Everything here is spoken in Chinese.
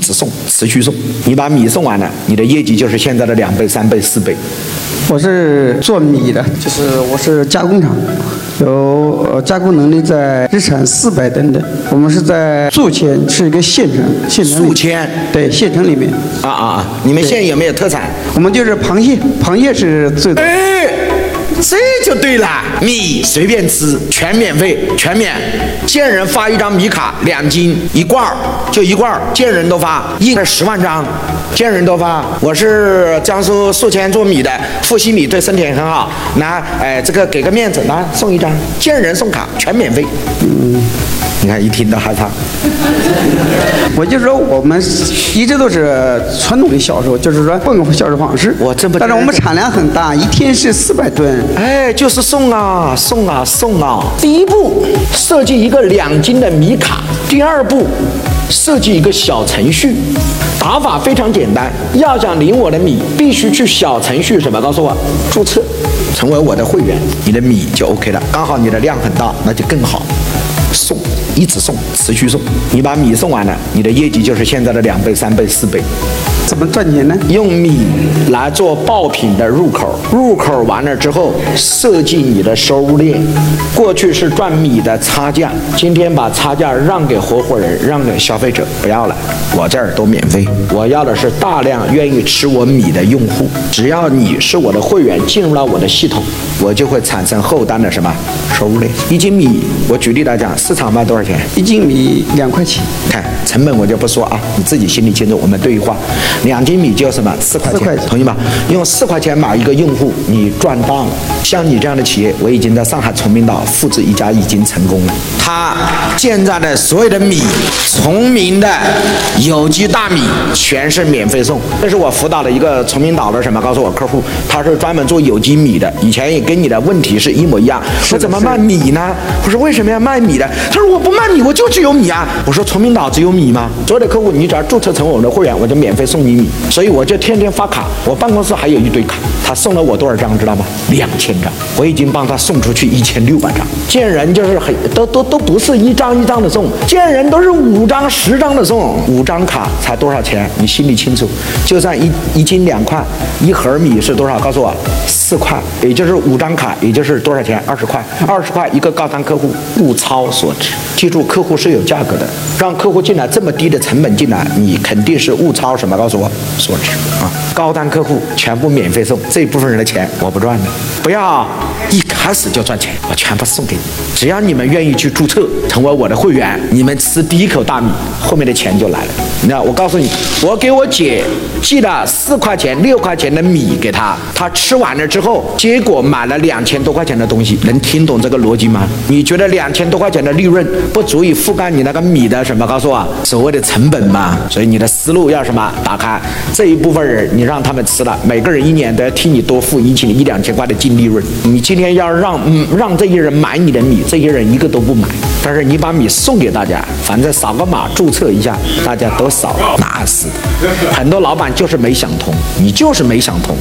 只送，持续送。你把米送完了，你的业绩就是现在的两倍、三倍、四倍。我是做米的，就是我是加工厂，有呃加工能力在日产四百吨的。我们是在宿迁，是一个县城，县城宿迁对县城里面，啊啊啊！你们县有没有特产？我们就是螃蟹，螃蟹是最这就对了，米随便吃，全免费，全免。见人发一张米卡，两斤一罐儿，就一罐儿，见人都发，印了十万张，见人都发。我是江苏宿迁做米的，富硒米对身体很好。来，哎，这个给个面子，来送一张，见人送卡，全免费。嗯，你看一听都害怕。我就说我们一直都是传统的销售，就是说换个销售方式。我真不但是我们产量很大，一天是四百吨。哎，就是送啊，送啊，送啊！第一步，设计一个两斤的米卡；第二步，设计一个小程序。打法非常简单，要想领我的米，必须去小程序什么？告诉我，注册，成为我的会员，你的米就 OK 了。刚好你的量很大，那就更好。一直送，持续送。你把米送完了，你的业绩就是现在的两倍、三倍、四倍。怎么赚钱呢？用米来做爆品的入口，入口完了之后，设计你的收入链。过去是赚米的差价，今天把差价让给合伙人，让给消费者，不要了，我这儿都免费。我要的是大量愿意吃我米的用户，只要你是我的会员，进入了我的系统，我就会产生后端的什么收入链。一斤米，我举例来讲，市场卖多少钱？一斤米两块钱，看成本我就不说啊，你自己心里清楚。我们对话，两斤米就什么四块钱，四块钱同意吗？用四块钱买一个用户，你赚大了。像你这样的企业，我已经在上海崇明岛复制一家已经成功了。他现在的所有的米，崇明的有机大米全是免费送。这是我辅导的一个崇明岛的什么？告诉我客户，他是专门做有机米的，以前也跟你的问题是一模一样。我怎么卖米呢？我说为什么要卖米呢？他说我不卖米，我就只有米啊。我说崇明岛只有米吗？所有的客户，你只要注册成我们的会员，我就免费送你米。所以我就天天发卡，我办公室还有一堆卡。他送了我多少张，知道吗？两千张，我已经帮他送出去一千六百张。见人就是很都都都不是一张一张的送，见人都是五张十张的送。五张卡才多少钱？你心里清楚。就算一一斤两块，一盒米是多少？告诉我，四块，也就是五张卡，也就是多少钱？二十块，二十块一个高端客户，物超所值。记住，客户是有价格的，让客户进来这么低的成本进来，你肯定是物超什么？高所所知啊！高端客户全部免费送，这一部分人的钱我不赚的，不要一开始就赚钱，我全部送给你。只要你们愿意去注册成为我的会员，你们吃第一口大米，后面的钱就来了。那我告诉你，我给我姐寄了四块钱、六块钱的米给她，她吃完了之后，结果买了两千多块钱的东西，能听懂这个逻辑吗？你觉得两千多块钱的利润不足以覆盖你那个米的什么？告诉我，所谓的成本吗？所以你的思路要什么？打开这一部分人，你让他们吃了，每个人一年都要替你多付一千一两千块的净利润。你今天要让嗯让这些人买你的米，这些人一个都不买，但是你把米送给大家，反正扫个码注册一下，大家都扫，那是。很多老板就是没想通，你就是没想通。